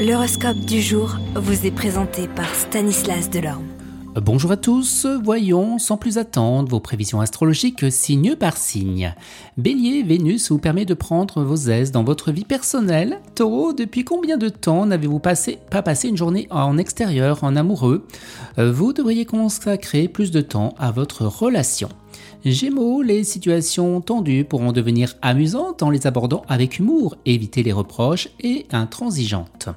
L'horoscope du jour vous est présenté par Stanislas Delorme. Bonjour à tous, voyons sans plus attendre vos prévisions astrologiques signe par signe. Bélier, Vénus vous permet de prendre vos aises dans votre vie personnelle. Taureau, depuis combien de temps n'avez-vous passé, pas passé une journée en extérieur, en amoureux? Vous devriez consacrer plus de temps à votre relation. Gémeaux, les situations tendues pourront devenir amusantes en les abordant avec humour, évitez les reproches et intransigeantes.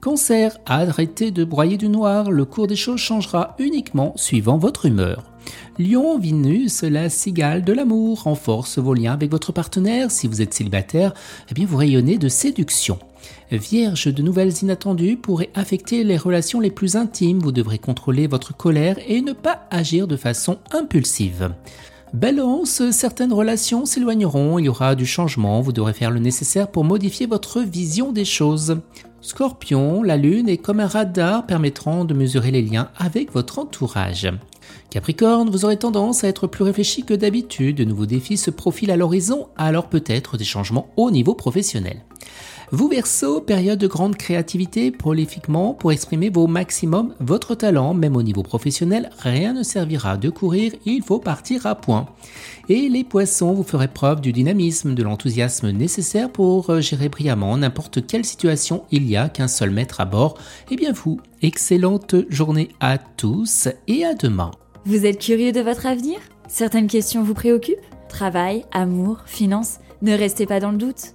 Cancer, arrêtez de broyer du noir, le cours des choses changera uniquement suivant votre humeur. Lion, Vénus, la cigale de l'amour, renforce vos liens avec votre partenaire. Si vous êtes célibataire, eh bien vous rayonnez de séduction. Vierge, de nouvelles inattendues pourraient affecter les relations les plus intimes. Vous devrez contrôler votre colère et ne pas agir de façon impulsive. Balance, certaines relations s'éloigneront, il y aura du changement, vous devrez faire le nécessaire pour modifier votre vision des choses. Scorpion, la lune est comme un radar permettant de mesurer les liens avec votre entourage. Capricorne, vous aurez tendance à être plus réfléchi que d'habitude, de nouveaux défis se profilent à l'horizon, alors peut-être des changements au niveau professionnel. Vous Verseau, période de grande créativité prolifiquement pour exprimer vos maximums votre talent, même au niveau professionnel, rien ne servira de courir, il faut partir à point. Et les poissons, vous ferez preuve du dynamisme, de l'enthousiasme nécessaire pour euh, gérer brillamment n'importe quelle situation il y a qu'un seul maître à bord. Et eh bien vous, excellente journée à tous et à demain. Vous êtes curieux de votre avenir? Certaines questions vous préoccupent? Travail, amour, finances? Ne restez pas dans le doute.